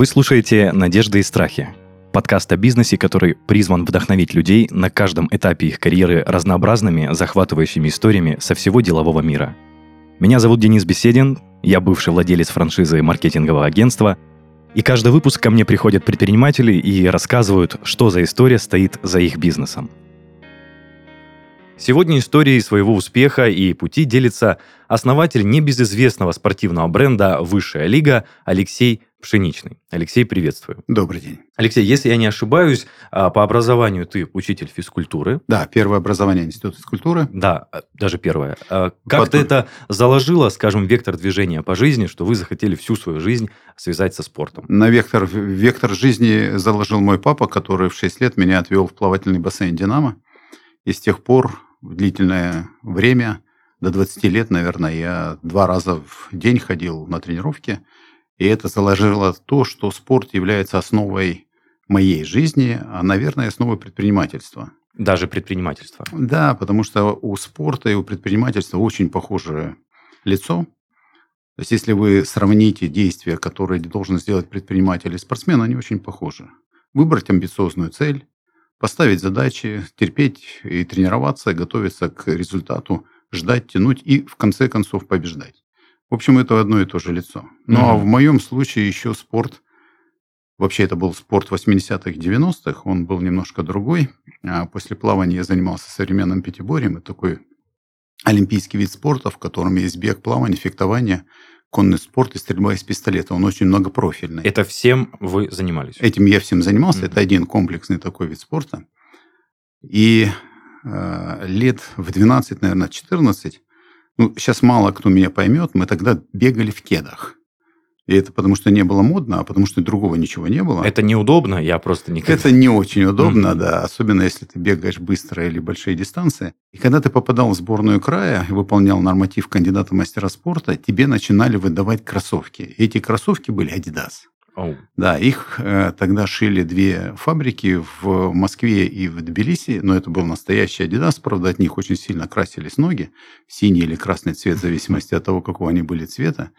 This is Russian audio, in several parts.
Вы слушаете «Надежды и страхи» – подкаст о бизнесе, который призван вдохновить людей на каждом этапе их карьеры разнообразными, захватывающими историями со всего делового мира. Меня зовут Денис Беседин, я бывший владелец франшизы маркетингового агентства, и каждый выпуск ко мне приходят предприниматели и рассказывают, что за история стоит за их бизнесом. Сегодня историей своего успеха и пути делится основатель небезызвестного спортивного бренда «Высшая лига» Алексей Пшеничный. Алексей, приветствую. Добрый день. Алексей, если я не ошибаюсь, а, по образованию ты учитель физкультуры. Да, первое образование Институт физкультуры. Да, а, даже первое. А как Потом... ты это заложило, скажем, вектор движения по жизни, что вы захотели всю свою жизнь связать со спортом? На вектор, вектор жизни заложил мой папа, который в 6 лет меня отвел в плавательный бассейн «Динамо». И с тех пор длительное время, до 20 лет, наверное, я два раза в день ходил на тренировки – и это заложило то, что спорт является основой моей жизни, а, наверное, основой предпринимательства. Даже предпринимательства? Да, потому что у спорта и у предпринимательства очень похожее лицо. То есть, если вы сравните действия, которые должен сделать предприниматель и спортсмен, они очень похожи. Выбрать амбициозную цель, поставить задачи, терпеть и тренироваться, готовиться к результату, ждать, тянуть и в конце концов побеждать. В общем, это одно и то же лицо. Ну, mm-hmm. а в моем случае еще спорт, вообще это был спорт 80-х, 90-х, он был немножко другой. А после плавания я занимался современным пятиборьем, это такой олимпийский вид спорта, в котором есть бег, плавание, фехтование, конный спорт и стрельба из пистолета. Он очень многопрофильный. Это всем вы занимались? Этим я всем занимался. Mm-hmm. Это один комплексный такой вид спорта. И э, лет в 12, наверное, 14 ну, сейчас мало кто меня поймет, мы тогда бегали в кедах. И это потому, что не было модно, а потому, что другого ничего не было. Это неудобно, я просто не... Это не очень удобно, mm-hmm. да, особенно если ты бегаешь быстро или большие дистанции. И когда ты попадал в сборную края и выполнял норматив кандидата мастера спорта, тебе начинали выдавать кроссовки. И эти кроссовки были Adidas. Oh. Да, их э, тогда шили две фабрики в Москве и в Тбилиси, но это был настоящий Adidas, правда, от них очень сильно красились ноги, синий или красный цвет, в зависимости от того, какого они были цвета.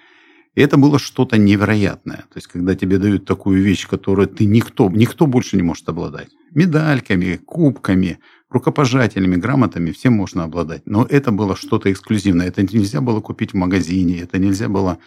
И это было что-то невероятное. То есть, когда тебе дают такую вещь, которую ты никто, никто больше не может обладать. Медальками, кубками, рукопожатиями, грамотами всем можно обладать. Но это было что-то эксклюзивное. Это нельзя было купить в магазине, это нельзя было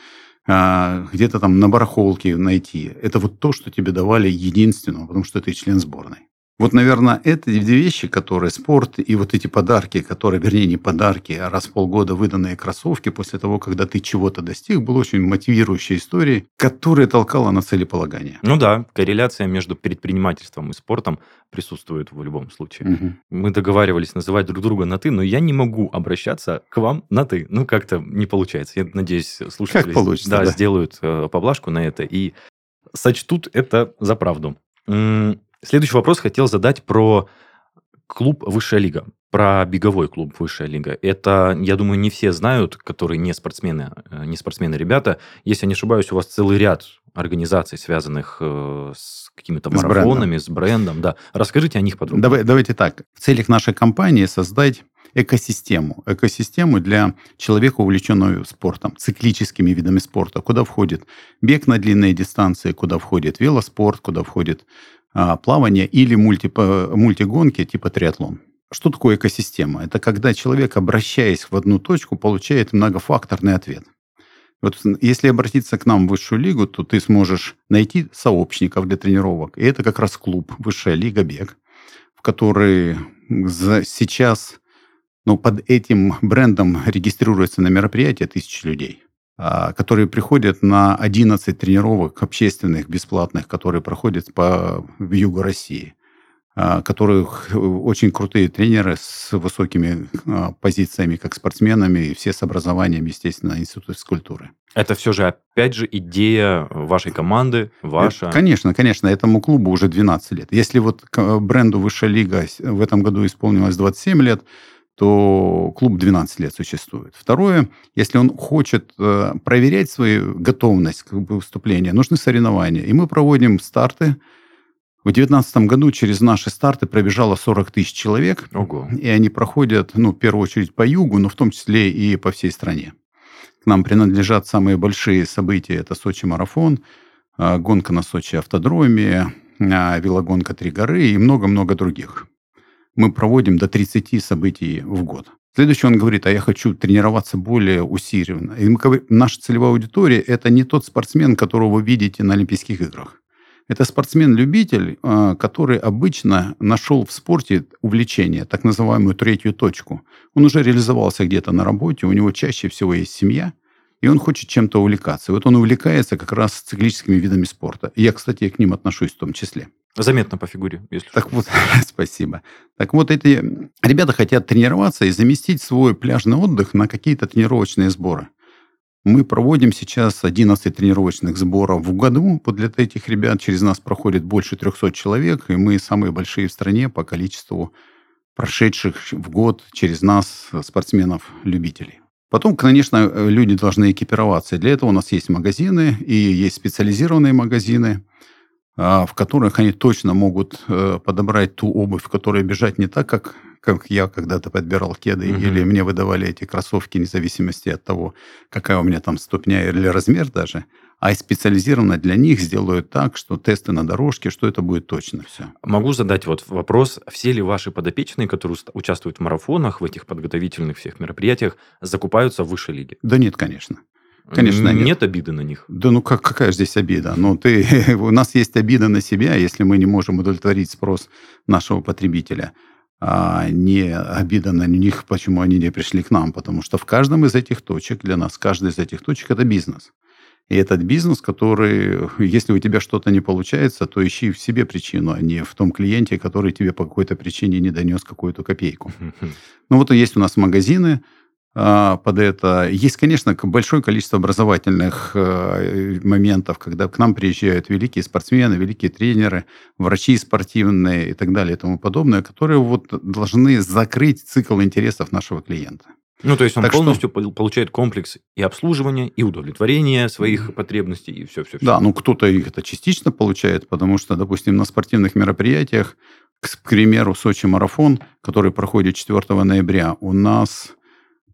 где-то там на барахолке найти. Это вот то, что тебе давали единственного, потому что ты член сборной. Вот, наверное, это две вещи, которые спорт и вот эти подарки, которые, вернее, не подарки, а раз в полгода выданные кроссовки после того, когда ты чего-то достиг, был очень мотивирующей историей, которая толкала на целеполагание. Ну да, корреляция между предпринимательством и спортом присутствует в любом случае. Угу. Мы договаривались называть друг друга на «ты», но я не могу обращаться к вам на «ты». Ну, как-то не получается. Я надеюсь, слушатели как получится, да, да. сделают э, поблажку на это и сочтут это за правду. Следующий вопрос хотел задать про клуб «Высшая лига», про беговой клуб «Высшая лига». Это, я думаю, не все знают, которые не спортсмены, э, не спортсмены ребята. Если я не ошибаюсь, у вас целый ряд организаций, связанных э, с какими-то марафонами, с брендом. с брендом. Да. Расскажите о них подробнее. Давай, давайте так. В целях нашей компании создать экосистему. Экосистему для человека, увлеченного спортом, циклическими видами спорта, куда входит бег на длинные дистанции, куда входит велоспорт, куда входит а, плавание или мульти, мультигонки типа триатлон. Что такое экосистема? Это когда человек, обращаясь в одну точку, получает многофакторный ответ. Вот если обратиться к нам в высшую лигу, то ты сможешь найти сообщников для тренировок. И это как раз клуб «Высшая лига бег», в который сейчас ну, под этим брендом регистрируется на мероприятие тысячи людей. А, которые приходят на 11 тренировок общественных, бесплатных, которые проходят по в югу России, а, которых э, очень крутые тренеры с высокими а, позициями, как спортсменами, и все с образованием, естественно, Института физкультуры. Это все же, опять же, идея вашей команды, ваша? Конечно, конечно. Этому клубу уже 12 лет. Если вот бренду «Высшая лига» в этом году исполнилось 27 лет, то клуб 12 лет существует. Второе, если он хочет э, проверять свою готовность к выступлению, нужны соревнования. И мы проводим старты. В 2019 году через наши старты пробежало 40 тысяч человек. Ого. И они проходят, ну, в первую очередь по югу, но в том числе и по всей стране. К нам принадлежат самые большие события. Это Сочи марафон, а, гонка на Сочи автодроме, а, велогонка «Три горы» и много-много других. Мы проводим до 30 событий в год. Следующий он говорит, а я хочу тренироваться более усиленно. И мы наша целевая аудитория – это не тот спортсмен, которого вы видите на Олимпийских играх. Это спортсмен-любитель, а, который обычно нашел в спорте увлечение, так называемую третью точку. Он уже реализовался где-то на работе, у него чаще всего есть семья, и он хочет чем-то увлекаться. Вот он увлекается как раз циклическими видами спорта. И я, кстати, к ним отношусь в том числе. Заметно по фигуре, если Так что. вот, спасибо. Так вот, эти ребята хотят тренироваться и заместить свой пляжный отдых на какие-то тренировочные сборы. Мы проводим сейчас 11 тренировочных сборов в году. Вот для этих ребят через нас проходит больше 300 человек, и мы самые большие в стране по количеству прошедших в год через нас спортсменов-любителей. Потом, конечно, люди должны экипироваться. Для этого у нас есть магазины, и есть специализированные магазины – в которых они точно могут э, подобрать ту обувь, в которой бежать не так, как, как я когда-то подбирал кеды, угу. или мне выдавали эти кроссовки, вне зависимости от того, какая у меня там ступня или размер даже, а специализированно для них сделают так, что тесты на дорожке, что это будет точно все. Могу задать вот вопрос, все ли ваши подопечные, которые участвуют в марафонах, в этих подготовительных всех мероприятиях, закупаются в высшей лиге? Да нет, конечно. Конечно, нет. Нет обиды на них. Да ну как, какая же здесь обида? Ну, ты, у нас есть обида на себя, если мы не можем удовлетворить спрос нашего потребителя. А не обида на них, почему они не пришли к нам. Потому что в каждом из этих точек, для нас каждый из этих точек – это бизнес. И этот бизнес, который, если у тебя что-то не получается, то ищи в себе причину, а не в том клиенте, который тебе по какой-то причине не донес какую-то копейку. Ну вот есть у нас магазины, под это. Есть, конечно, большое количество образовательных э, моментов, когда к нам приезжают великие спортсмены, великие тренеры, врачи спортивные и так далее и тому подобное, которые вот должны закрыть цикл интересов нашего клиента. Ну, то есть он так полностью что... получает комплекс и обслуживания, и удовлетворения своих потребностей, и все-все. Да, ну кто-то их это частично получает, потому что, допустим, на спортивных мероприятиях, к примеру, Сочи-марафон, который проходит 4 ноября, у нас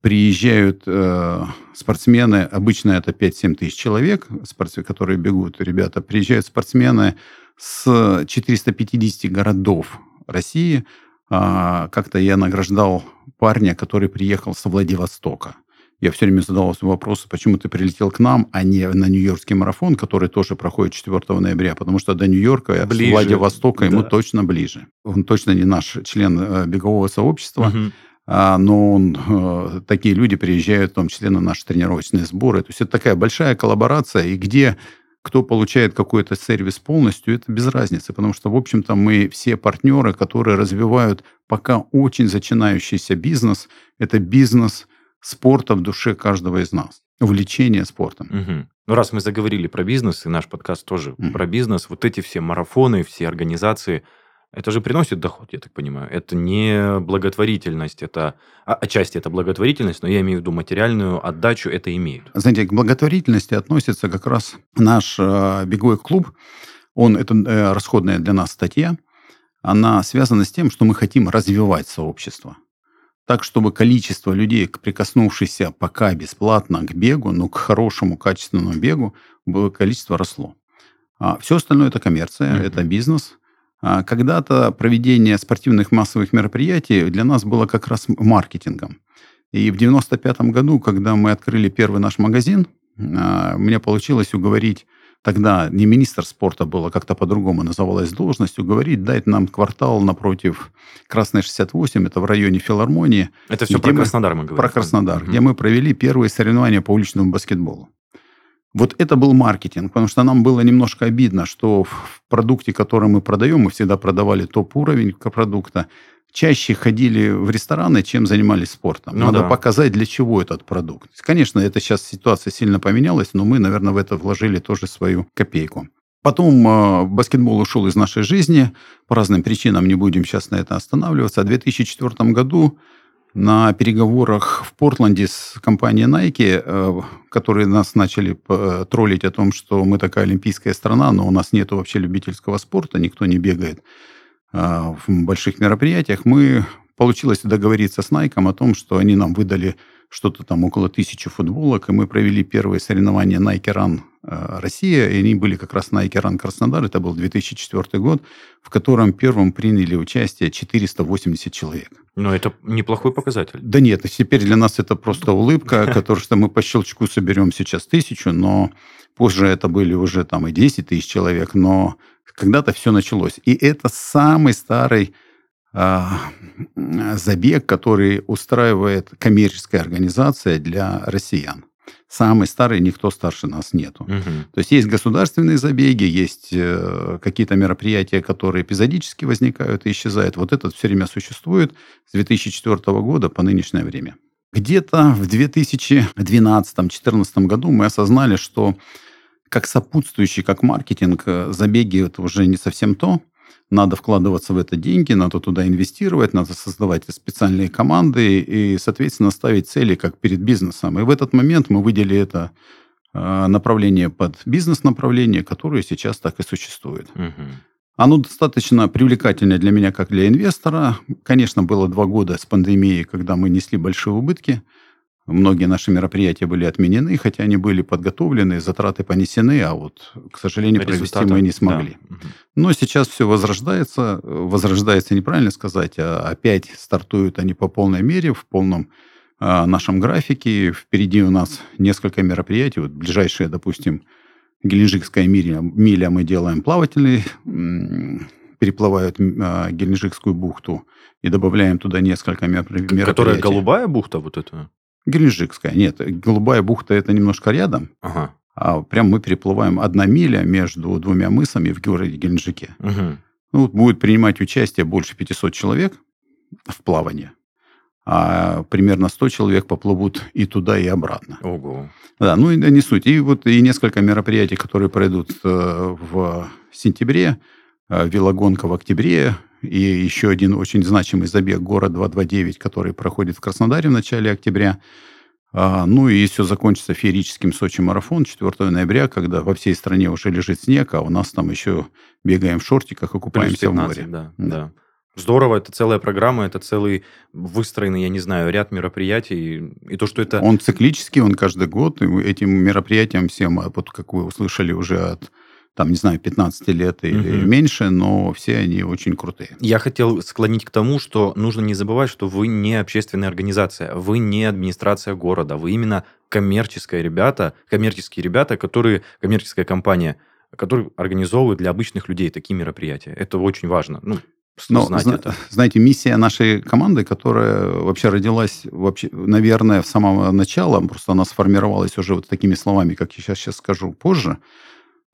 приезжают э, спортсмены, обычно это 5-7 тысяч человек, спортсмены, которые бегут, ребята, приезжают спортсмены с 450 городов России. А, как-то я награждал парня, который приехал со Владивостока. Я все время задавался вопросом, почему ты прилетел к нам, а не на Нью-Йоркский марафон, который тоже проходит 4 ноября, потому что до Нью-Йорка, ближе. Владивостока да. ему точно ближе. Он точно не наш член э, бегового сообщества. Угу. А, но он, э, такие люди приезжают в том числе на наши тренировочные сборы. То есть это такая большая коллаборация, и где кто получает какой-то сервис полностью, это без разницы, потому что, в общем-то, мы все партнеры, которые развивают пока очень начинающийся бизнес, это бизнес спорта в душе каждого из нас, увлечение спортом. Угу. Ну, раз мы заговорили про бизнес, и наш подкаст тоже угу. про бизнес, вот эти все марафоны, все организации – это же приносит доход, я так понимаю. Это не благотворительность, это а, отчасти это благотворительность, но я имею в виду материальную отдачу это имеет. Знаете, к благотворительности относится как раз наш э, беговой клуб. Он это э, расходная для нас статья. Она связана с тем, что мы хотим развивать сообщество. Так, чтобы количество людей, прикоснувшихся пока бесплатно к бегу, но к хорошему, качественному бегу, было количество росло. А все остальное это коммерция, mm-hmm. это бизнес – когда-то проведение спортивных массовых мероприятий для нас было как раз маркетингом. И в 95 году, когда мы открыли первый наш магазин, а, мне получилось уговорить тогда не министр спорта было, как-то по-другому называлась должность, уговорить дать нам квартал напротив Красной 68, это в районе филармонии. Это все про Краснодар мы говорим. Про Краснодар, угу. где мы провели первые соревнования по уличному баскетболу. Вот это был маркетинг, потому что нам было немножко обидно, что в продукте, который мы продаем, мы всегда продавали топ-уровень продукта, чаще ходили в рестораны, чем занимались спортом. Ну, Надо да. показать, для чего этот продукт. Конечно, это сейчас ситуация сильно поменялась, но мы, наверное, в это вложили тоже свою копейку. Потом э, баскетбол ушел из нашей жизни по разным причинам, не будем сейчас на это останавливаться. А в 2004 году на переговорах в Портленде с компанией Nike, э, которые нас начали э, троллить о том, что мы такая олимпийская страна, но у нас нет вообще любительского спорта, никто не бегает э, в больших мероприятиях, мы получилось договориться с Nike о том, что они нам выдали что-то там около тысячи футболок, и мы провели первые соревнования Nike Run Россия, и они были как раз Nike Run Краснодар, это был 2004 год, в котором первым приняли участие 480 человек. Но это неплохой показатель. Да нет, теперь для нас это просто улыбка, которую что мы по щелчку соберем сейчас тысячу, но позже это были уже там и 10 тысяч человек, но когда-то все началось. И это самый старый а, забег, который устраивает коммерческая организация для россиян. Самый старый, никто старше нас нету. Угу. То есть есть государственные забеги, есть э, какие-то мероприятия, которые эпизодически возникают и исчезают. Вот этот все время существует с 2004 года по нынешнее время. Где-то в 2012-2014 году мы осознали, что как сопутствующий, как маркетинг, э, забеги это уже не совсем то надо вкладываться в это деньги, надо туда инвестировать, надо создавать специальные команды и, соответственно, ставить цели как перед бизнесом. И в этот момент мы выделили это а, направление под бизнес-направление, которое сейчас так и существует. Угу. Оно достаточно привлекательное для меня, как для инвестора. Конечно, было два года с пандемией, когда мы несли большие убытки – Многие наши мероприятия были отменены, хотя они были подготовлены, затраты понесены, а вот, к сожалению, провести мы не смогли. Да. Но сейчас все возрождается. Возрождается неправильно сказать, а опять стартуют они по полной мере, в полном а, нашем графике. Впереди у нас несколько мероприятий. Вот ближайшие, допустим, Геленджикская миля, миля мы делаем плавательный, переплывают а, Геленджикскую бухту и добавляем туда несколько мероприятий. Которая голубая бухта вот эта? Геленджикская. Нет, Голубая бухта это немножко рядом. Ага. А прям мы переплываем одна миля между двумя мысами в городе Геленджике. Угу. Ну, будет принимать участие больше 500 человек в плавании. А примерно 100 человек поплывут и туда, и обратно. Ого. Да, ну и не суть. И вот и несколько мероприятий, которые пройдут э, в сентябре, велогонка в октябре, и еще один очень значимый забег «Город 229», который проходит в Краснодаре в начале октября. А, ну и все закончится феерическим Сочи-марафон 4 ноября, когда во всей стране уже лежит снег, а у нас там еще бегаем в шортиках и купаемся 15, в море. Да, да. да. Здорово, это целая программа, это целый выстроенный, я не знаю, ряд мероприятий. И то, что это... Он циклический, он каждый год. И этим мероприятиям всем, вот как вы услышали уже от там, не знаю, 15 лет или угу. меньше, но все они очень крутые. Я хотел склонить к тому, что нужно не забывать, что вы не общественная организация, вы не администрация города, вы именно коммерческая ребята, коммерческие ребята, которые, коммерческая компания, которые организовывают для обычных людей такие мероприятия. Это очень важно. Ну, но, знать зна- это. знаете, миссия нашей команды, которая вообще родилась, вообще, наверное, с самого начала, просто она сформировалась уже вот такими словами, как я сейчас, сейчас скажу позже,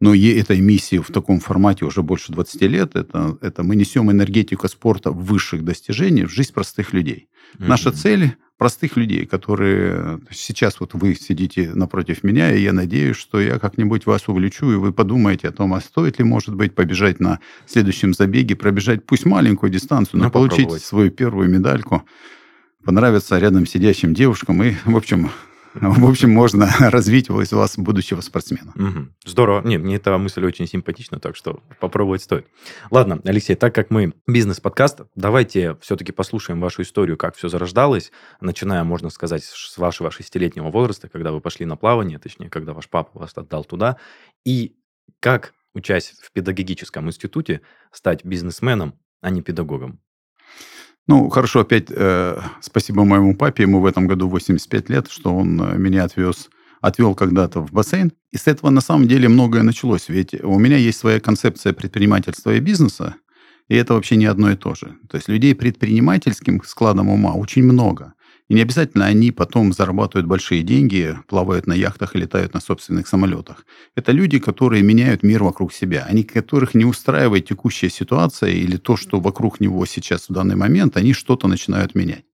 но этой миссии в таком формате уже больше 20 лет. Это, это мы несем энергетику спорта высших достижений в жизнь простых людей. Mm-hmm. Наша цель простых людей, которые сейчас вот вы сидите напротив меня, и я надеюсь, что я как-нибудь вас увлечу, и вы подумаете о том, а стоит ли, может быть, побежать на следующем забеге, пробежать пусть маленькую дистанцию, но, но ну, получить свою первую медальку, понравиться рядом сидящим девушкам и, в общем, в общем, можно развить из вас будущего спортсмена. Угу. Здорово. Нет, мне эта мысль очень симпатична, так что попробовать стоит. Ладно, Алексей, так как мы бизнес-подкаст, давайте все-таки послушаем вашу историю, как все зарождалось, начиная, можно сказать, с вашего шестилетнего возраста, когда вы пошли на плавание, точнее, когда ваш папа вас отдал туда, и как, учась в педагогическом институте, стать бизнесменом, а не педагогом. Ну, хорошо, опять э, спасибо моему папе, ему в этом году 85 лет, что он э, меня отвез, отвел когда-то в бассейн. И с этого на самом деле многое началось. Ведь у меня есть своя концепция предпринимательства и бизнеса, и это вообще не одно и то же. То есть людей предпринимательским складом ума очень много. И не обязательно они потом зарабатывают большие деньги, плавают на яхтах и летают на собственных самолетах. Это люди, которые меняют мир вокруг себя. Они, которых не устраивает текущая ситуация или то, что вокруг него сейчас в данный момент, они что-то начинают менять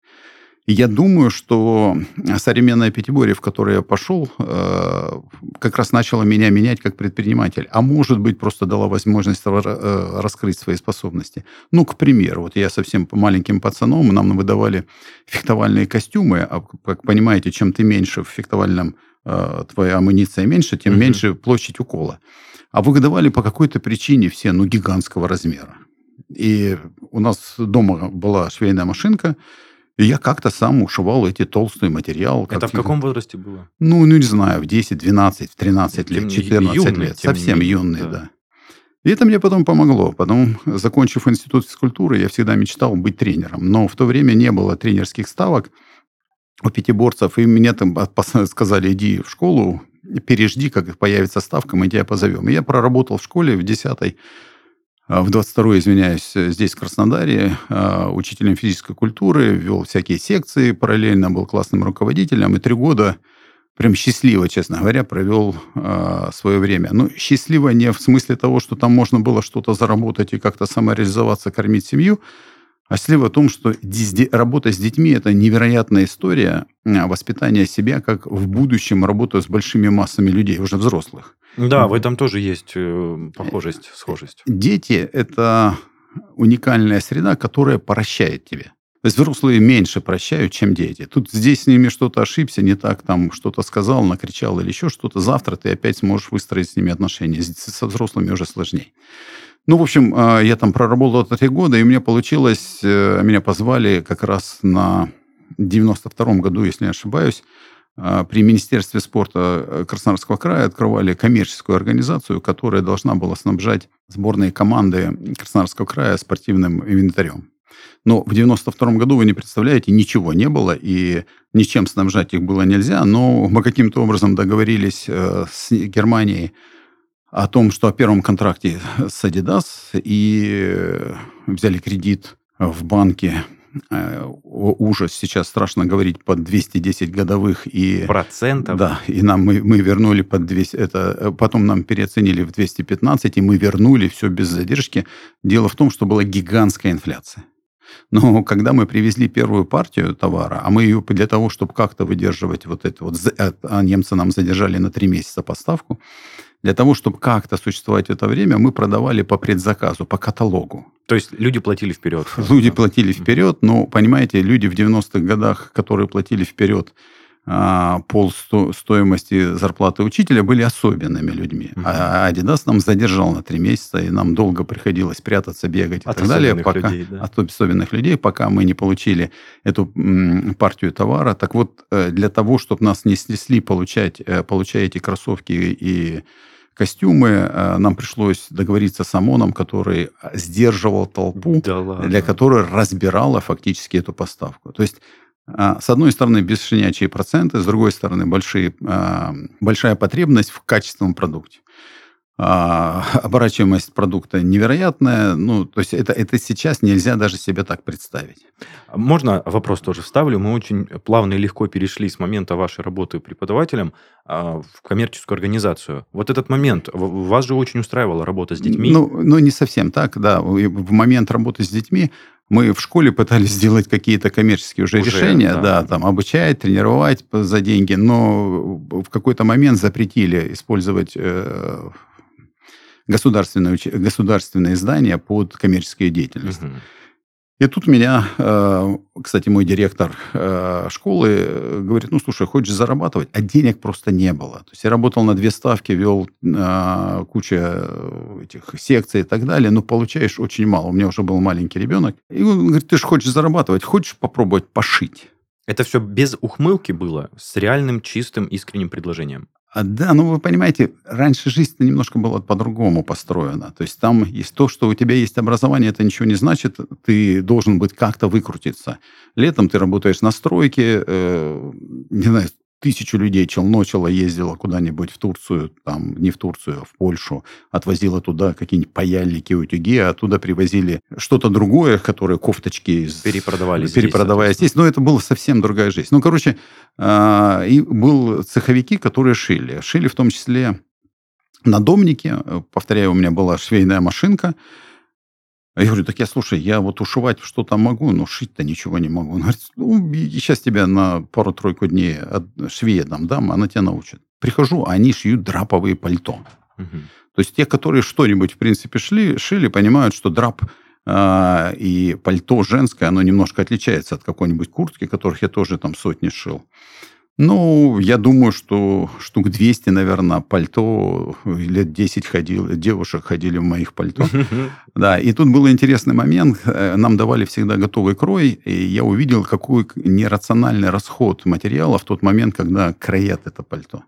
я думаю, что современная Пятиборье, в которое я пошел, э, как раз начала меня менять как предприниматель. А может быть, просто дала возможность э, раскрыть свои способности. Ну, к примеру, вот я совсем маленьким пацаном, нам выдавали фехтовальные костюмы. А, как понимаете, чем ты меньше в фехтовальном, э, твоя амуниция меньше, тем угу. меньше площадь укола. А выдавали по какой-то причине все, ну, гигантского размера. И у нас дома была швейная машинка, и я как-то сам ушивал эти толстые материалы. Это в каком возрасте было? Ну, ну, не знаю, в 10, 12, в 13 лет, 14 юный, лет. Совсем юный, да. да. И это мне потом помогло. Потом, закончив институт физкультуры, я всегда мечтал быть тренером. Но в то время не было тренерских ставок у пятиборцев, и мне там сказали, иди в школу, пережди, как появится ставка, мы тебя позовем. И я проработал в школе в 10 в 22 извиняюсь, здесь, в Краснодаре, а, учителем физической культуры, вел всякие секции, параллельно был классным руководителем, и три года прям счастливо, честно говоря, провел э, свое время. Ну, счастливо не в смысле того, что там можно было что-то заработать и как-то самореализоваться, кормить семью, а счастливо в том, что работа с детьми – это невероятная история воспитания себя, как в будущем работаю с большими массами людей, уже взрослых. Да, в этом тоже есть э, похожесть, схожесть. Дети – это уникальная среда, которая прощает тебе. То есть взрослые меньше прощают, чем дети. Тут здесь с ними что-то ошибся, не так там что-то сказал, накричал или еще что-то. Завтра ты опять сможешь выстроить с ними отношения. Со взрослыми уже сложнее. Ну, в общем, а, я там проработал три года, и у меня получилось, э, меня позвали как раз на 92-м году, если не ошибаюсь, при Министерстве спорта э, Краснодарского края открывали коммерческую организацию, которая должна была снабжать сборные команды Краснодарского края спортивным инвентарем. Но в 92 году, вы не представляете, ничего не было, и ничем снабжать их было нельзя, но мы каким-то образом договорились э, с Германией о том, что о первом контракте с Adidas, и взяли кредит в банке э, ужас, сейчас страшно говорить, под 210 годовых. И, Процентов? Да, и нам мы, мы вернули под 200, это, э, потом нам переоценили в 215, и мы вернули все без задержки. Дело в том, что была гигантская инфляция. Но когда мы привезли первую партию товара, а мы ее для того, чтобы как-то выдерживать вот это вот, а, а немцы нам задержали на три месяца поставку, для того, чтобы как-то существовать в это время, мы продавали по предзаказу, по каталогу. То есть люди платили вперед? Люди платили вперед, но, понимаете, люди в 90-х годах, которые платили вперед пол стоимости зарплаты учителя были особенными людьми. Uh-huh. А Adidas нам задержал на три месяца, и нам долго приходилось прятаться, бегать от и так далее. Пока, людей, да? От особенных людей, пока мы не получили эту партию товара. Так вот, э, для того, чтобы нас не снесли получать, э, получая эти кроссовки и костюмы, э, нам пришлось договориться с ОМОНом, который сдерживал толпу, да для которой разбирала фактически эту поставку. То есть а, с одной стороны, бесшинячие проценты, с другой стороны, большие, а, большая потребность в качественном продукте. А, оборачиваемость продукта невероятная. Ну, то есть это, это сейчас нельзя даже себе так представить. Можно вопрос тоже вставлю? Мы очень плавно и легко перешли с момента вашей работы преподавателем в коммерческую организацию. Вот этот момент, вас же очень устраивала работа с детьми. Ну, ну не совсем так, да. В момент работы с детьми мы в школе пытались сделать какие-то коммерческие уже, уже решения, да. да, там обучать, тренировать за деньги, но в какой-то момент запретили использовать э, государственные, государственные здания под коммерческую деятельность. Угу. И тут меня, э, кстати, мой директор э, школы э, говорит, ну, слушай, хочешь зарабатывать? А денег просто не было. То есть я работал на две ставки, вел кучу этих секций и так далее, но получаешь очень мало. У меня уже был маленький ребенок. И он говорит, ты же хочешь зарабатывать, хочешь попробовать пошить? Это все без ухмылки было, с реальным, чистым, искренним предложением. А, да, ну вы понимаете, раньше жизнь немножко была по-другому построена. То есть там есть то, что у тебя есть образование, это ничего не значит, ты должен быть как-то выкрутиться. Летом ты работаешь на стройке, э, не знаю, тысячу людей челночила, ездила куда-нибудь в Турцию, там, не в Турцию, а в Польшу, отвозила туда какие-нибудь паяльники, утюги, а оттуда привозили что-то другое, которые кофточки... Перепродавали Перепродавая здесь. Но это была совсем другая жизнь. Ну, короче, э, и был цеховики, которые шили. Шили в том числе на домнике. Повторяю, у меня была швейная машинка, я говорю, так я, слушай, я вот ушивать что-то могу, но шить-то ничего не могу. Он говорит, ну, сейчас тебя на пару-тройку дней швея дам, дам, она тебя научит. Прихожу, а они шьют драповые пальто. Угу. То есть те, которые что-нибудь, в принципе, шли, шили, понимают, что драп э, и пальто женское, оно немножко отличается от какой-нибудь куртки, которых я тоже там сотни шил. Ну, я думаю, что штук 200, наверное, пальто, лет 10 ходил, девушек ходили в моих пальто. Да, и тут был интересный момент. Э, нам давали всегда готовый крой, и я увидел, какой нерациональный расход материала в тот момент, когда краят это пальто.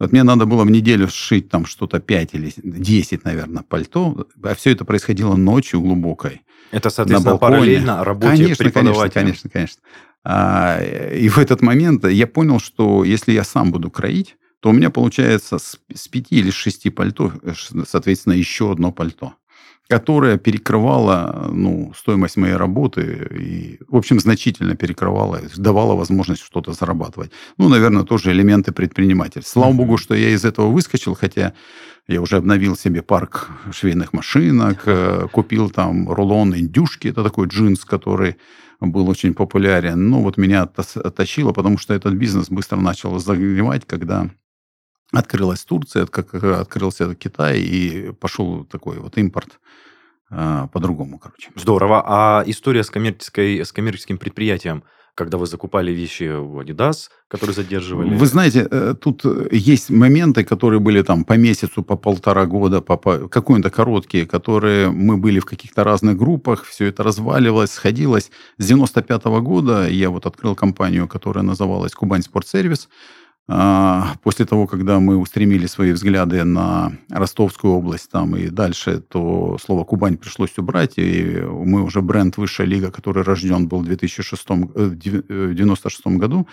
Вот мне надо было в неделю сшить там что-то 5 или 10, наверное, пальто, а все это происходило ночью глубокой. Это, соответственно, на параллельно работе конечно, преподавателя. Конечно, конечно, конечно. А, и в этот момент я понял, что если я сам буду кроить, то у меня получается с, с пяти или шести пальто, э, соответственно, еще одно пальто, которое перекрывало ну, стоимость моей работы и, в общем, значительно перекрывало, давало возможность что-то зарабатывать. Ну, наверное, тоже элементы предпринимательства. Слава богу, что я из этого выскочил, хотя я уже обновил себе парк швейных машинок, э, купил там рулон индюшки, это такой джинс, который был очень популярен. Но вот меня оттащило, потому что этот бизнес быстро начал загревать, когда открылась Турция, как открылся Китай, и пошел такой вот импорт а, по-другому, короче. Здорово. А история с, коммерческой, с коммерческим предприятием – когда вы закупали вещи в Adidas, которые задерживали? Вы знаете, э, тут есть моменты, которые были там по месяцу, по полтора года, по, по какой-то короткие, которые мы были в каких-то разных группах, все это разваливалось, сходилось. С 95 -го года я вот открыл компанию, которая называлась «Кубань Спортсервис», а, после того, когда мы устремили свои взгляды на Ростовскую область там и дальше, то слово «Кубань» пришлось убрать, и мы уже бренд «Высшая лига», который рожден был в 2006, 1996 э, году,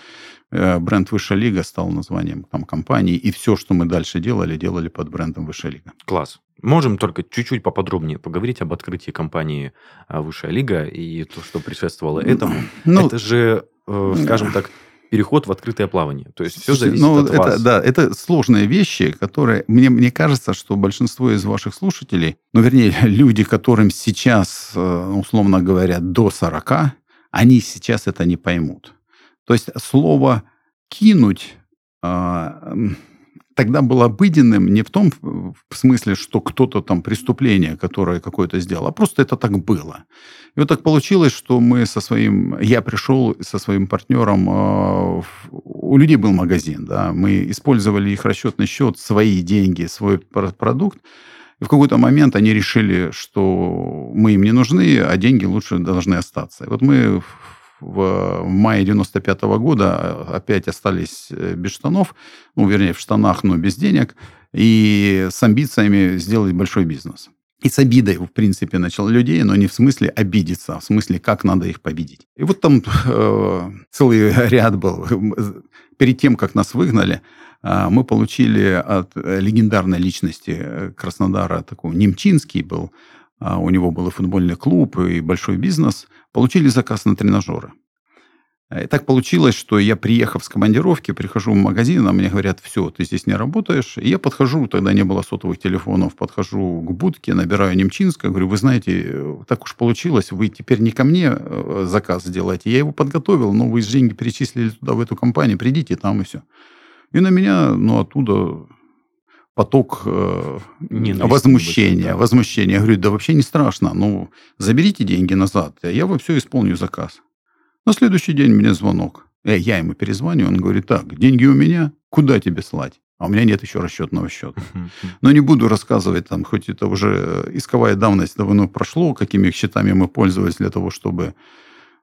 э, бренд «Высшая лига» стал названием там, компании, и все, что мы дальше делали, делали под брендом «Высшая лига». Класс. Можем только чуть-чуть поподробнее поговорить об открытии компании а, «Высшая лига» и то, что предшествовало этому. Ну, Это же, э, скажем так, переход в открытое плавание. То есть все зависит ну, от это, вас. Да, это сложные вещи, которые... Мне, мне кажется, что большинство из ваших слушателей, ну, вернее, люди, которым сейчас, э, условно говоря, до 40, они сейчас это не поймут. То есть слово «кинуть» а, тогда был обыденным не в том смысле, что кто-то там преступление, которое какое-то сделал, а просто это так было. И вот так получилось, что мы со своим, я пришел со своим партнером, э, у людей был магазин, да, мы использовали их расчетный счет, свои деньги, свой продукт, и в какой-то момент они решили, что мы им не нужны, а деньги лучше должны остаться. И вот мы в мае 95 -го года опять остались э, без штанов, ну, вернее, в штанах, но без денег, и с амбициями сделать большой бизнес. И с обидой, в принципе, начал людей, но не в смысле обидеться, а в смысле, как надо их победить. И вот там э, целый ряд был. Перед тем, как нас выгнали, э, мы получили от легендарной личности э, Краснодара, такой Немчинский был, у него был и футбольный клуб, и большой бизнес, получили заказ на тренажеры. И так получилось, что я, приехав с командировки, прихожу в магазин, а мне говорят, все, ты здесь не работаешь. И я подхожу, тогда не было сотовых телефонов, подхожу к будке, набираю Немчинска, говорю, вы знаете, так уж получилось, вы теперь не ко мне э, заказ сделаете, я его подготовил, но вы деньги перечислили туда, в эту компанию, придите там и все. И на меня, ну, оттуда поток э, возмущения, да. возмущения. Я говорю, да вообще не страшно, ну, заберите деньги назад, я вам все исполню заказ. На следующий день мне звонок. Э, я ему перезвоню, он говорит, так, деньги у меня, куда тебе слать? А у меня нет еще расчетного счета. Но не буду рассказывать, там, хоть это уже исковая давность давно прошло, какими счетами мы пользовались для того, чтобы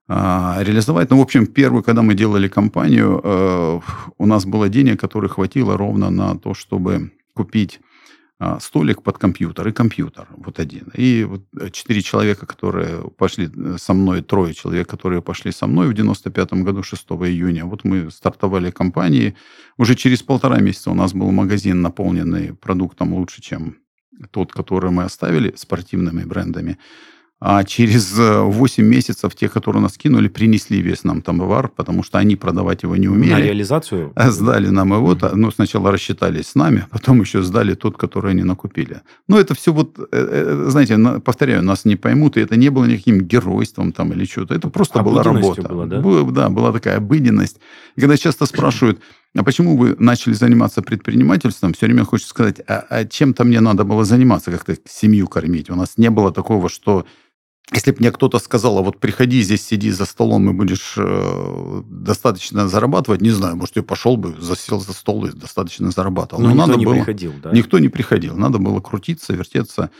а, реализовать. Ну, в общем, первый, когда мы делали компанию, э, у нас было денег, которых хватило ровно на то, чтобы купить а, столик под компьютер и компьютер вот один. И вот э, четыре человека, которые пошли э, со мной, трое человек, которые пошли со мной в 95 году, 6 июня. Вот мы стартовали компании. Уже через полтора месяца у нас был магазин, наполненный продуктом лучше, чем тот, который мы оставили, спортивными брендами. А через 8 э, месяцев те, которые нас кинули, принесли весь нам там товар, потому что они продавать его не умели. На реализацию? А сдали нам его. Mm-hmm. Ну, сначала рассчитались с нами, потом еще сдали тот, который они накупили. Но это все вот, э, э, знаете, повторяю, нас не поймут, и это не было никаким геройством там или что-то. Это просто была работа. Была, да? Была, да, была такая обыденность. И когда часто спрашивают, а почему вы начали заниматься предпринимательством? Все время хочется сказать, а, а чем-то мне надо было заниматься, как-то семью кормить. У нас не было такого, что если бы мне кто-то сказал, а вот приходи здесь, сиди за столом и будешь э, достаточно зарабатывать, не знаю, может, я пошел бы, засел за стол и достаточно зарабатывал. Но, Но никто надо не было, приходил, да? Никто не приходил. Надо было крутиться, вертеться,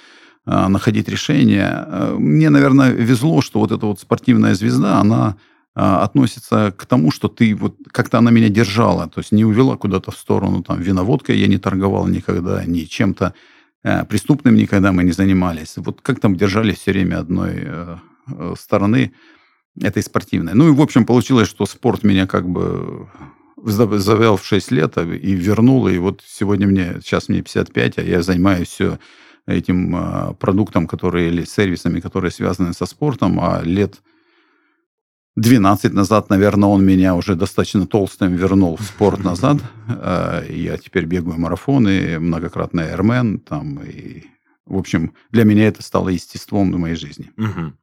э, находить решения. Э, мне, наверное, везло, что вот эта вот спортивная звезда, она э, относится к тому, что ты вот как-то она меня держала, то есть не увела куда-то в сторону, там, виноводкой я не торговал никогда, ни чем-то преступным никогда мы не занимались. Вот как там держались все время одной э, э, стороны этой спортивной. Ну и, в общем, получилось, что спорт меня как бы завел в 6 лет и вернул. И вот сегодня мне, сейчас мне 55, а я занимаюсь все этим продуктом, которые, или сервисами, которые связаны со спортом, а лет 12 назад, наверное, он меня уже достаточно толстым вернул в спорт назад. Э, я теперь бегаю марафоны, многократный Airman. Там, и, в общем, для меня это стало естеством в моей жизни. Угу.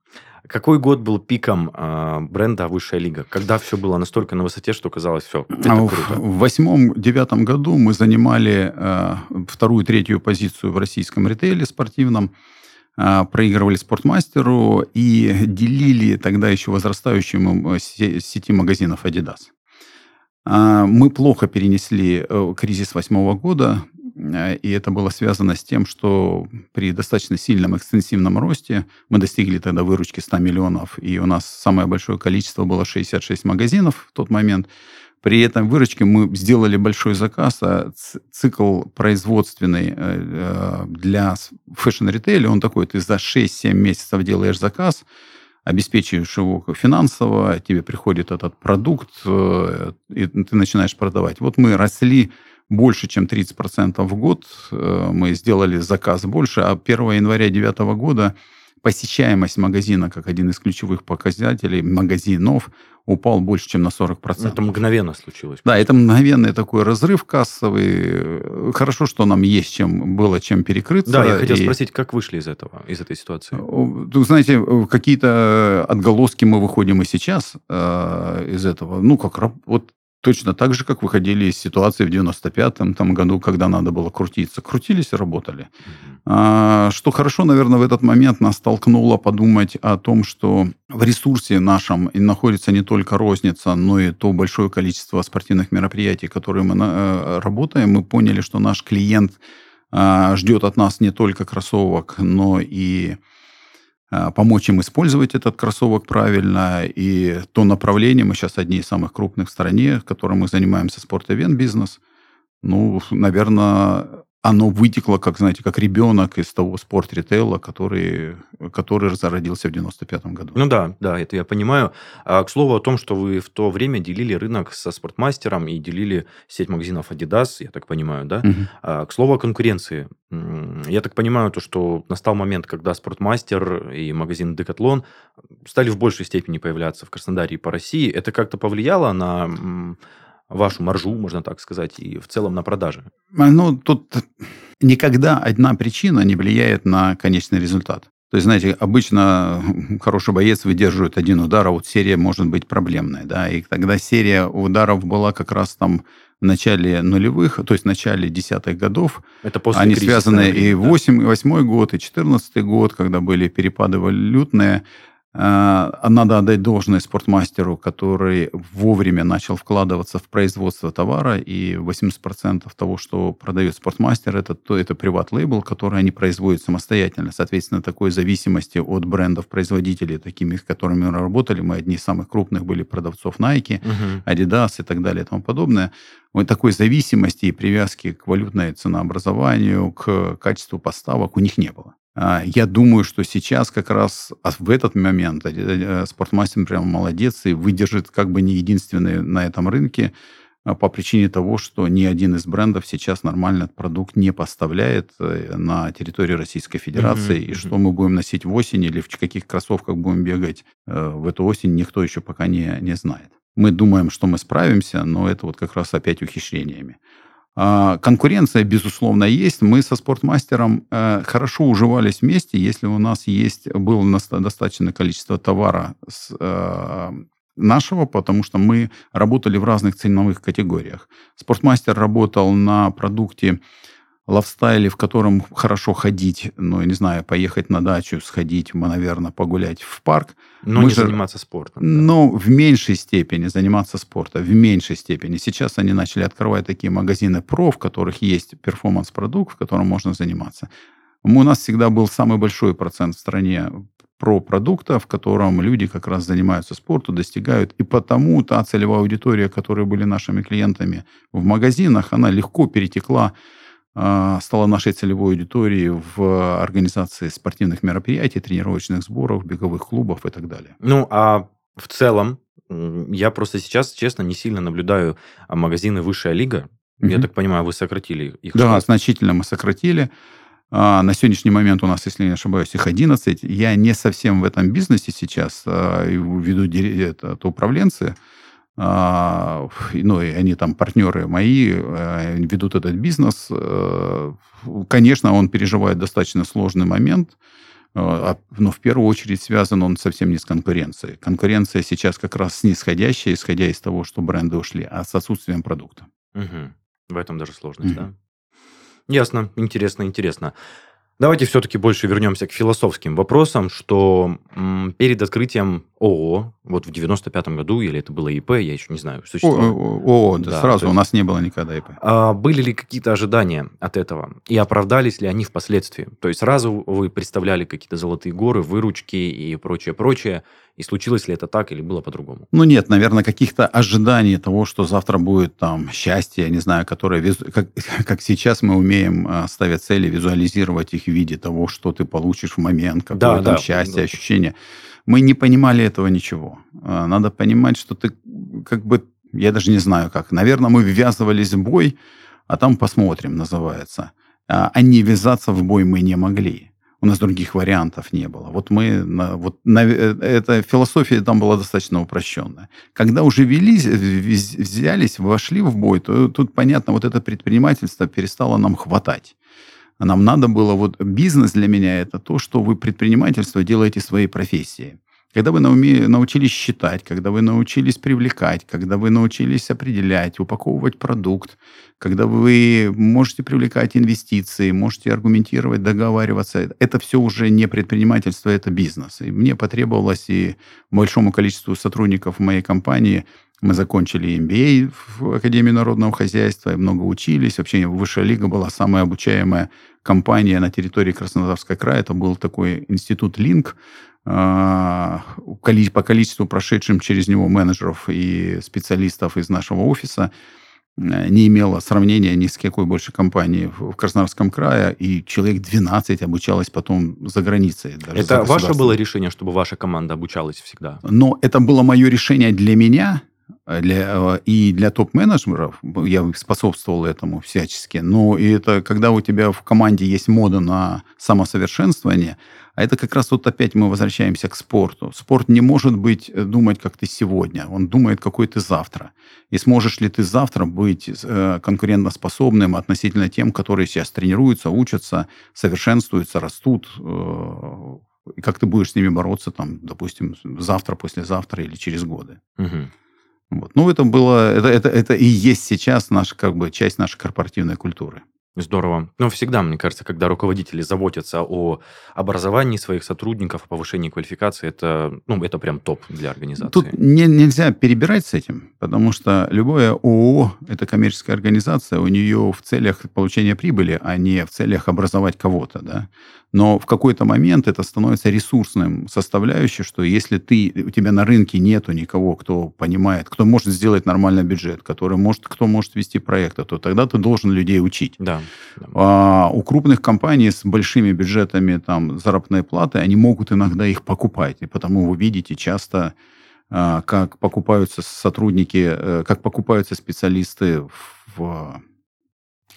Какой год был пиком э, бренда «Высшая лига»? Когда все было настолько на высоте, что казалось, все, это а круто? В восьмом-девятом году мы занимали э, вторую-третью позицию в российском ритейле спортивном. А, проигрывали спортмастеру и делили тогда еще возрастающему сети магазинов Adidas. А, мы плохо перенесли э, кризис восьмого года, э, и это было связано с тем, что при достаточно сильном экстенсивном росте мы достигли тогда выручки 100 миллионов, и у нас самое большое количество было 66 магазинов в тот момент – при этом выручке мы сделали большой заказ, а цикл производственный э, э, для фэшн-ритейля, он такой, ты за 6-7 месяцев делаешь заказ, обеспечиваешь его финансово, тебе приходит этот продукт, э, и ты начинаешь продавать. Вот мы росли больше, чем 30% в год, мы сделали заказ больше, а 1 января 2009 года посещаемость магазина, как один из ключевых показателей магазинов, упал больше, чем на 40%. Это мгновенно случилось. Да, это мгновенный такой разрыв кассовый. Хорошо, что нам есть чем было чем перекрыться. Да, я хотел и... спросить, как вышли из этого, из этой ситуации? Вы знаете, какие-то отголоски мы выходим и сейчас э, из этого. Ну, как вот Точно так же, как выходили из ситуации в 95-м там, году, когда надо было крутиться. Крутились и работали. Mm-hmm. А, что хорошо, наверное, в этот момент нас толкнуло подумать о том, что в ресурсе нашем находится не только розница, но и то большое количество спортивных мероприятий, которые мы э, работаем. Мы поняли, что наш клиент а, ждет от нас не только кроссовок, но и помочь им использовать этот кроссовок правильно. И то направление, мы сейчас одни из самых крупных в стране, которым мы занимаемся, спорт-эвент бизнес. Ну, наверное, оно вытекло, как, знаете, как ребенок из того спорт-ритейла, который, который зародился в 95 году. Ну да, да, это я понимаю. А, к слову о том, что вы в то время делили рынок со спортмастером и делили сеть магазинов Adidas, я так понимаю, да? Угу. А, к слову о конкуренции. Я так понимаю, то, что настал момент, когда спортмастер и магазин Decathlon стали в большей степени появляться в Краснодаре и по России. Это как-то повлияло на вашу маржу, можно так сказать, и в целом на продажи? Ну, тут никогда одна причина не влияет на конечный результат. То есть, знаете, обычно хороший боец выдерживает один удар, а вот серия может быть проблемная, да, и тогда серия ударов была как раз там в начале нулевых, то есть в начале десятых годов. Это после Они связаны и 8, 8 год, и 14 год, когда были перепады валютные. А, надо отдать должное спортмастеру, который вовремя начал вкладываться в производство товара, и 80% того, что продает спортмастер, это, то, это приват-лейбл, который они производят самостоятельно. Соответственно, такой зависимости от брендов-производителей, такими, с которыми мы работали, мы одни из самых крупных были продавцов Nike, uh-huh. Adidas и так далее и тому подобное. Вот такой зависимости и привязки к валютной ценообразованию, к качеству поставок у них не было. А, я думаю, что сейчас как раз а, в этот момент э, э, спортмастер прям молодец и выдержит как бы не единственный на этом рынке а, по причине того, что ни один из брендов сейчас нормально этот продукт не поставляет э, на территории Российской Федерации. Mm-hmm. И что мы будем носить в осень или в каких кроссовках будем бегать в эту осень, никто еще пока не, не знает. Мы думаем, что мы справимся, но это вот как раз опять ухищрениями. А, конкуренция, безусловно, есть. Мы со спортмастером э, хорошо уживались вместе, если у нас есть, было достаточное количество товара с, э, нашего, потому что мы работали в разных ценовых категориях. Спортмастер работал на продукте лавстайле, в котором хорошо ходить, ну, я не знаю, поехать на дачу, сходить, наверное, погулять в парк. Но Мы не же- заниматься спортом. да. Но в меньшей степени заниматься спортом, в меньшей степени. Сейчас они начали открывать такие магазины про, в которых есть перформанс-продукт, в котором можно заниматься. У нас всегда был самый большой процент в стране про продукта, в котором люди как раз занимаются спортом, достигают. И потому та целевая аудитория, которые были нашими клиентами в магазинах, она легко перетекла стала нашей целевой аудиторией в организации спортивных мероприятий, тренировочных сборов, беговых клубов и так далее. Ну, а в целом, я просто сейчас, честно, не сильно наблюдаю а, магазины «Высшая лига». Я Мгм. так понимаю, вы сократили их Да, штат. значительно мы сократили. А, На сегодняшний момент у нас, если не ошибаюсь, их 11. Я не совсем в этом бизнесе сейчас. а, Веду это, это управленцы. А, Ну, и они там партнеры мои, а, ведут этот бизнес. Э, Конечно, он переживает достаточно сложный момент. а, Но в первую очередь связан он совсем не с конкуренцией. Конкуренция сейчас как раз снисходящая, исходя из того, что бренды ушли, а с отсутствием продукта. Мгм. В этом даже сложность, Мгм. да? Ясно, интересно, интересно. Давайте все-таки больше вернемся к философским вопросам, что перед открытием ООО, вот в 95-м году, или это было ИП, я еще не знаю, существовало. о, о, да, Да, сразу есть- у нас не было никогда ИП. А были ли какие-то ожидания от этого? И оправдались ли они впоследствии? То есть сразу вы представляли какие-то золотые горы, выручки и прочее-прочее, и случилось ли это так или было по-другому? Ну нет, наверное, каких-то ожиданий того, что завтра будет там счастье, я не знаю, которое визу- как, как сейчас мы умеем а, ставить цели, визуализировать их в виде того, что ты получишь в момент, какое Да, там да, счастье, да. ощущение. Мы не понимали этого ничего. А, Надо понимать, что ты как бы, я даже не знаю как, наверное, мы ввязывались в бой, а там посмотрим, называется. А а не ввязаться в бой мы не могли. У нас других вариантов не было. Вот мы, вот на, э, эта философия там была достаточно упрощенная. Когда уже велись, вз- взялись, вошли в бой, то тут, понятно, вот это предпринимательство перестало нам хватать. Нам надо было, вот бизнес для меня это то, что вы предпринимательство делаете своей профессией. Когда вы науме- научились считать, когда вы научились привлекать, когда вы научились определять, упаковывать продукт, когда вы можете привлекать инвестиции, можете аргументировать, договариваться, это все уже не предпринимательство, это бизнес. И мне потребовалось и большому количеству сотрудников моей компании мы закончили MBA в Академии народного хозяйства, много учились. Вообще Высшая лига была самая обучаемая компания на территории Краснодарского края. Это был такой институт Линк, по количеству прошедшим через него менеджеров и специалистов из нашего офиса э, не имело сравнения ни с какой больше компанией в Краснодарском крае, и человек 12 обучалось потом за границей. даже за это ваше было решение, чтобы ваша команда обучалась всегда? Но это было мое решение для меня для, э, и для топ-менеджеров. Я способствовал этому всячески. Но и это когда у тебя в команде есть мода на самосовершенствование, а это как раз вот опять мы возвращаемся к спорту. Спорт не может быть э, думать, как ты сегодня. Он думает, какой ты завтра. И сможешь ли ты завтра быть э, конкурентоспособным относительно тем, которые сейчас тренируются, учатся, совершенствуются, растут. И как ты будешь с ними бороться, там, допустим, завтра, послезавтра или через годы. Мгм. Вот. Ну, это было, это, это, это и есть сейчас наша, как бы, часть нашей корпоративной культуры. Здорово. Но всегда, мне кажется, когда руководители заботятся о образовании своих сотрудников, о повышении квалификации, это, ну, это прям топ для организации. Тут не, нельзя перебирать с этим, потому что любое ООО – это коммерческая организация, у нее в целях получения прибыли, а не в целях образовать кого-то. Да? Но в какой-то момент это становится ресурсным составляющей, что если ты, у тебя на рынке нету никого, кто понимает, кто может сделать нормальный бюджет, который может, кто может вести проекты, то тогда ты должен людей учить. Да. А у крупных компаний с большими бюджетами там, заработной платы, они могут иногда их покупать. И потому вы видите часто, а, как покупаются сотрудники, э, как покупаются специалисты в,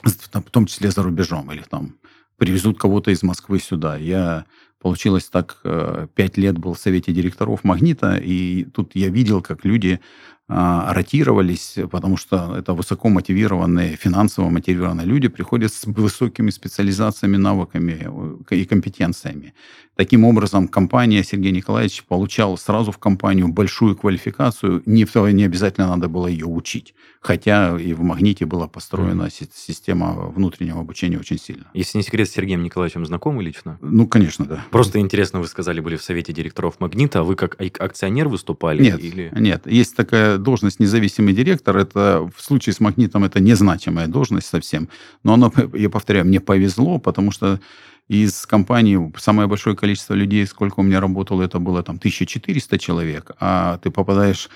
в том числе за рубежом. Или там привезут кого-то из Москвы сюда. Я, получилось так, э, пять лет был в совете директоров «Магнита», и тут я видел, как люди ротировались, потому что это высоко мотивированные, финансово мотивированные люди приходят с высокими специализациями, навыками э, и компетенциями. Таким образом, компания Сергей Николаевич получал сразу в компанию большую квалификацию, не, не обязательно надо было ее учить. Хотя и в «Магните» была построена mm-hmm. система внутреннего обучения очень сильно. Если не секрет, с Сергеем Николаевичем знакомы лично? Ну, конечно, да. Просто интересно, вы сказали, были в совете директоров «Магнита», а вы как акционер выступали? Нет, или... нет. Есть такая должность независимый директор. Это в случае с «Магнитом» это незначимая должность совсем. Но оно, я повторяю, мне повезло, потому что из компании самое большое количество людей, сколько у меня работало, это было там 1400 человек, а ты попадаешь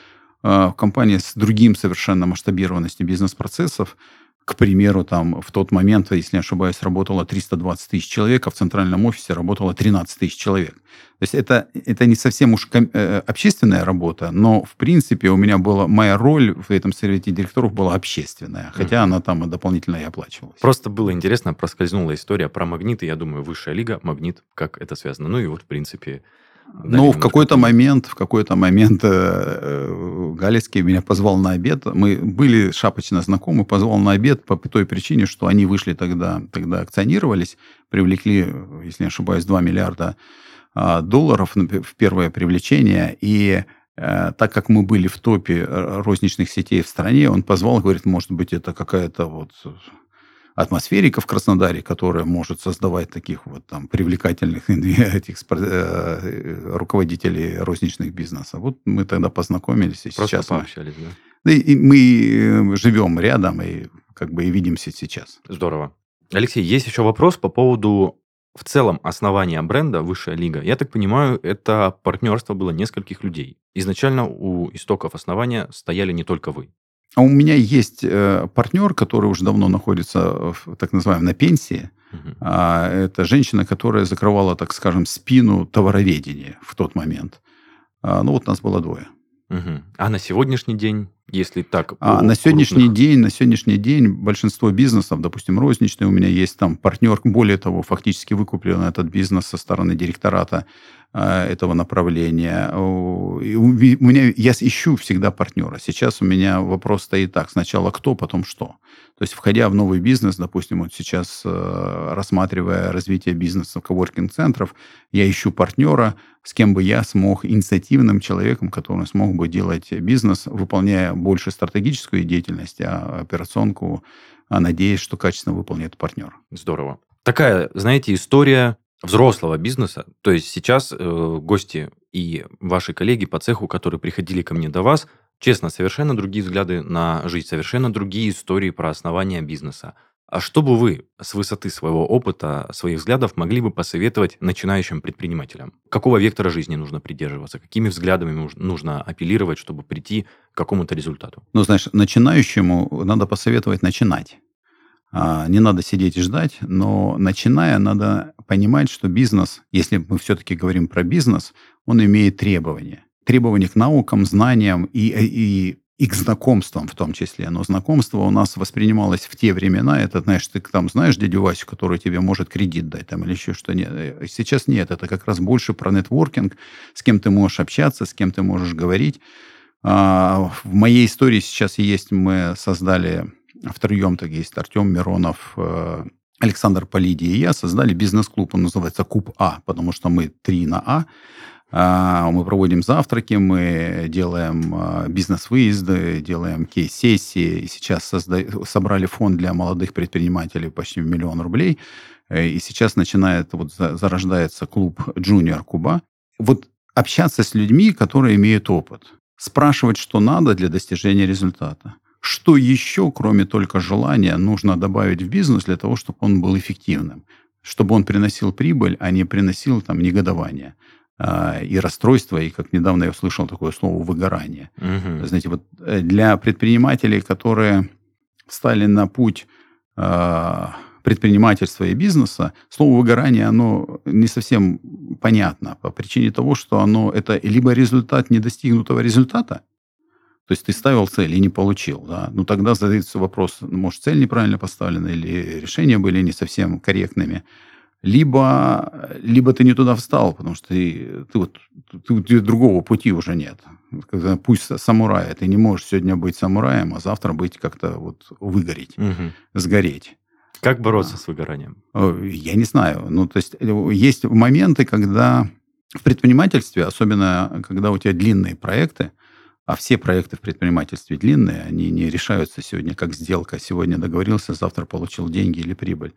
э, в компанию с другим совершенно масштабированностью бизнес-процессов, к примеру, там в тот момент, если не ошибаюсь, работало 320 тысяч человек, а в центральном офисе работало 13 тысяч человек. То есть это, это не совсем уж ком- э, общественная работа, но в принципе у меня была моя роль в этом совете директоров была общественная, хотя mm-hmm. она там дополнительно и оплачивалась. Просто было интересно, проскользнула история про магниты, я думаю, высшая лига, магнит, как это связано. Ну и вот в принципе ну, в какой-то момент, в какой-то момент э, э, Галицкий меня позвал на обед. Мы были шапочно знакомы, позвал на обед по той причине, что они вышли тогда, тогда акционировались, привлекли, если не ошибаюсь, 2 миллиарда э, долларов в первое привлечение. И э, так как мы были в топе э, розничных сетей в стране, он позвал, говорит, может быть, это какая-то вот атмосферика в Краснодаре, которая может создавать таких вот там привлекательных этих э, руководителей розничных бизнеса. Вот мы тогда познакомились. И Просто сейчас пообщались, мы, да? И, и мы э, живем рядом и как бы и видимся сейчас. Здорово. Алексей, есть еще вопрос по поводу в целом основания бренда «Высшая лига». Я так понимаю, это партнерство было нескольких людей. Изначально у истоков основания стояли не только вы. А у меня есть э, партнер, который уже давно находится, в, так называемом, на пенсии. Угу. А, это женщина, которая закрывала, так скажем, спину товароведения в тот момент. А, ну, вот нас было двое. Угу. А на сегодняшний день, если так... А на сегодняшний крупных... день, на сегодняшний день большинство бизнесов, допустим, розничный, у меня есть там партнер, более того, фактически выкуплен этот бизнес со стороны директората а, этого направления. У меня, я ищу всегда партнера. Сейчас у меня вопрос стоит так. Сначала кто, потом что. То есть, входя в новый бизнес, допустим, вот сейчас э, рассматривая развитие бизнеса коворкинг-центров, я ищу партнера, с кем бы я смог инициативным человеком, который смог бы делать бизнес, выполняя больше стратегическую деятельность, а операционку, а надеясь, что качественно выполнит партнер. Здорово. Такая, знаете, история взрослого бизнеса. То есть сейчас э, гости и ваши коллеги по цеху, которые приходили ко мне до вас, честно, совершенно другие взгляды на жизнь, совершенно другие истории про основание бизнеса. А что бы вы с высоты своего опыта, своих взглядов могли бы посоветовать начинающим предпринимателям? Какого вектора жизни нужно придерживаться? Какими взглядами нужно апеллировать, чтобы прийти к какому-то результату? Ну, знаешь, начинающему надо посоветовать начинать. А, не надо сидеть и ждать, но начиная, надо понимать, что бизнес, если мы все-таки говорим про бизнес, он имеет требования. Требования к наукам, знаниям и, и, и к знакомствам в том числе. Но знакомство у нас воспринималось в те времена, это, знаешь, ты там знаешь дядю Васю, который тебе может кредит дать там, или еще что нет. Сейчас нет, это как раз больше про нетворкинг, с кем ты можешь общаться, с кем ты можешь говорить. А, в моей истории сейчас есть, мы создали втроем так есть Артем Миронов, э, Александр Полиди и я создали бизнес-клуб. Он называется Куб А, потому что мы три на А. а мы проводим завтраки, мы делаем э, бизнес-выезды, делаем кейс-сессии. Сейчас созда... собрали фонд для молодых предпринимателей почти в миллион рублей. Э, и сейчас начинает, вот зарождается клуб Junior Куба. Вот общаться с людьми, которые имеют опыт. Спрашивать, что надо для достижения результата. Что еще, кроме только желания, нужно добавить в бизнес для того, чтобы он был эффективным? Чтобы он приносил прибыль, а не приносил там негодование а, и расстройство, и, как недавно я услышал такое слово, выгорание. Угу. Знаете, вот э, для предпринимателей, которые стали на путь э, предпринимательства и бизнеса, слово выгорание, оно не совсем понятно по причине того, что оно это либо результат недостигнутого результата, то есть ты ставил цель и не получил. Да? Ну, тогда задается вопрос, может, цель неправильно поставлена или решения были не совсем корректными. Либо, либо ты не туда встал, потому что ты, ты, вот, ты, ты, другого пути уже нет. Когда, пусть самурая, ты не можешь сегодня быть самураем, а завтра быть как-то вот выгореть, угу. сгореть. Как бороться а, с выгоранием? Я не знаю. Ну, то есть, э, есть моменты, когда в предпринимательстве, особенно когда у тебя длинные проекты, а все проекты в предпринимательстве длинные, они не решаются сегодня как сделка. Сегодня договорился, завтра получил деньги или прибыль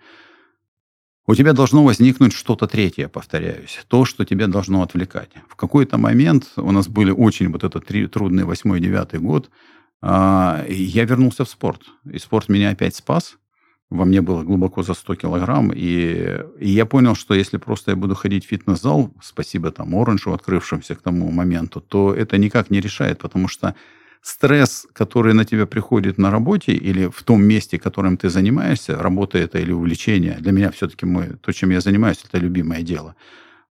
у тебя должно возникнуть что-то третье, повторяюсь, то, что тебя должно отвлекать. В какой-то момент у нас были очень вот этот три, трудный восьмой, девятый год, а, я вернулся в спорт. И спорт меня опять спас. Во мне было глубоко за 100 килограмм. И, и я понял, что если просто я буду ходить в фитнес-зал, спасибо там Оранжу, открывшемуся к тому моменту, то это никак не решает, потому что стресс, который на тебя приходит на работе или в том месте, которым ты занимаешься, работа это или увлечение, для меня все-таки мой, то, чем я занимаюсь, это любимое дело,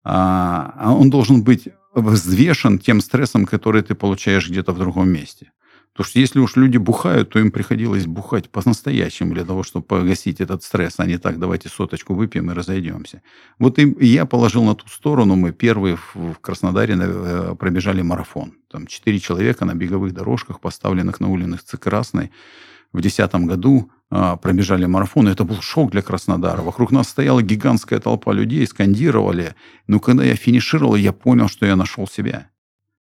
а, а он должен быть взвешен тем стрессом, который ты получаешь где-то в другом месте. Потому что если уж люди бухают, то им приходилось бухать по-настоящему для того, чтобы погасить этот стресс, а не так, давайте соточку выпьем и разойдемся. Вот и я положил на ту сторону, мы первые в Краснодаре э, пробежали марафон. Там четыре человека на беговых дорожках, поставленных на улице Красной, в 2010 году а, пробежали марафон. Это был шок для Краснодара. Вокруг нас стояла гигантская толпа людей, скандировали. Но когда я финишировал, я понял, что я нашел себя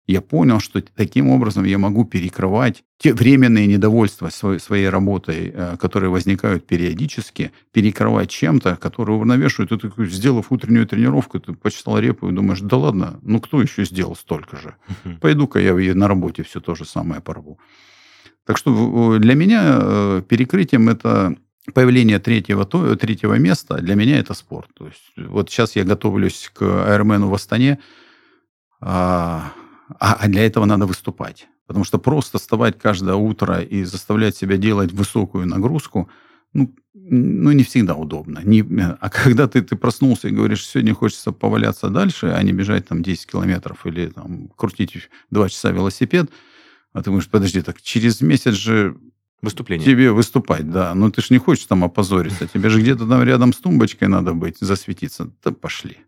я понял, что таким образом я могу перекрывать те временные недовольства своей, своей работой, э, которые возникают периодически, перекрывать чем-то, которое уравновешивает. Ты такой, сделав утреннюю тренировку, ты почитал репу и думаешь, да ладно, ну кто еще сделал столько же? Пойду-ка я на работе все то же самое порву. Так что для меня э, перекрытием это появление третьего, третьего места, для меня это спорт. То есть, вот сейчас я готовлюсь к Айрмену в Астане, а, а, для этого надо выступать. Потому что просто вставать каждое утро и заставлять себя делать высокую нагрузку, ну, ну не всегда удобно. Не, а когда ты, ты проснулся и говоришь, сегодня хочется поваляться дальше, а не бежать там 10 километров или там, крутить 2 часа велосипед, а ты говоришь, подожди, так через месяц же Выступление. Тебе выступать, да. Но ты же не хочешь там опозориться. Тебе же где-то там рядом с тумбочкой надо быть, засветиться. Да пошли.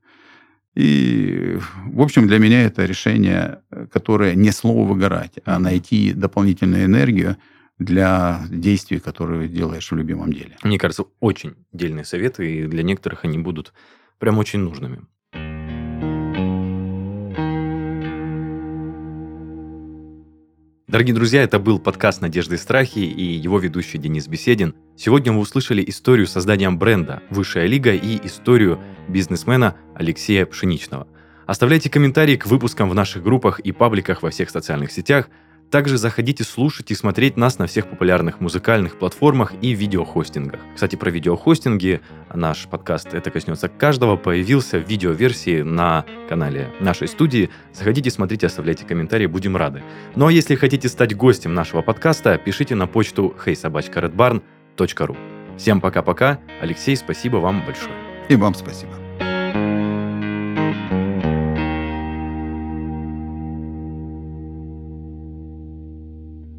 И, в общем, для меня это решение, которое не слово выгорать, а найти дополнительную энергию для действий, которые делаешь в любимом деле. Мне кажется, очень дельные советы, и для некоторых они будут прям очень нужными. Дорогие друзья, это был подкаст «Надежды и страхи» и его ведущий Денис Беседин. Сегодня вы услышали историю создания бренда «Высшая лига» и историю бизнесмена Алексея Пшеничного. Оставляйте комментарии к выпускам в наших группах и пабликах во всех социальных сетях – также заходите слушать и смотреть нас на всех популярных музыкальных платформах и видеохостингах. Кстати, про видеохостинги наш подкаст «Это коснется каждого» появился в видеоверсии на канале нашей студии. Заходите, смотрите, оставляйте комментарии, будем рады. Ну а если хотите стать гостем нашего подкаста, пишите на почту heysobachkaredbarn.ru. Всем пока-пока. Алексей, спасибо вам большое. И вам спасибо.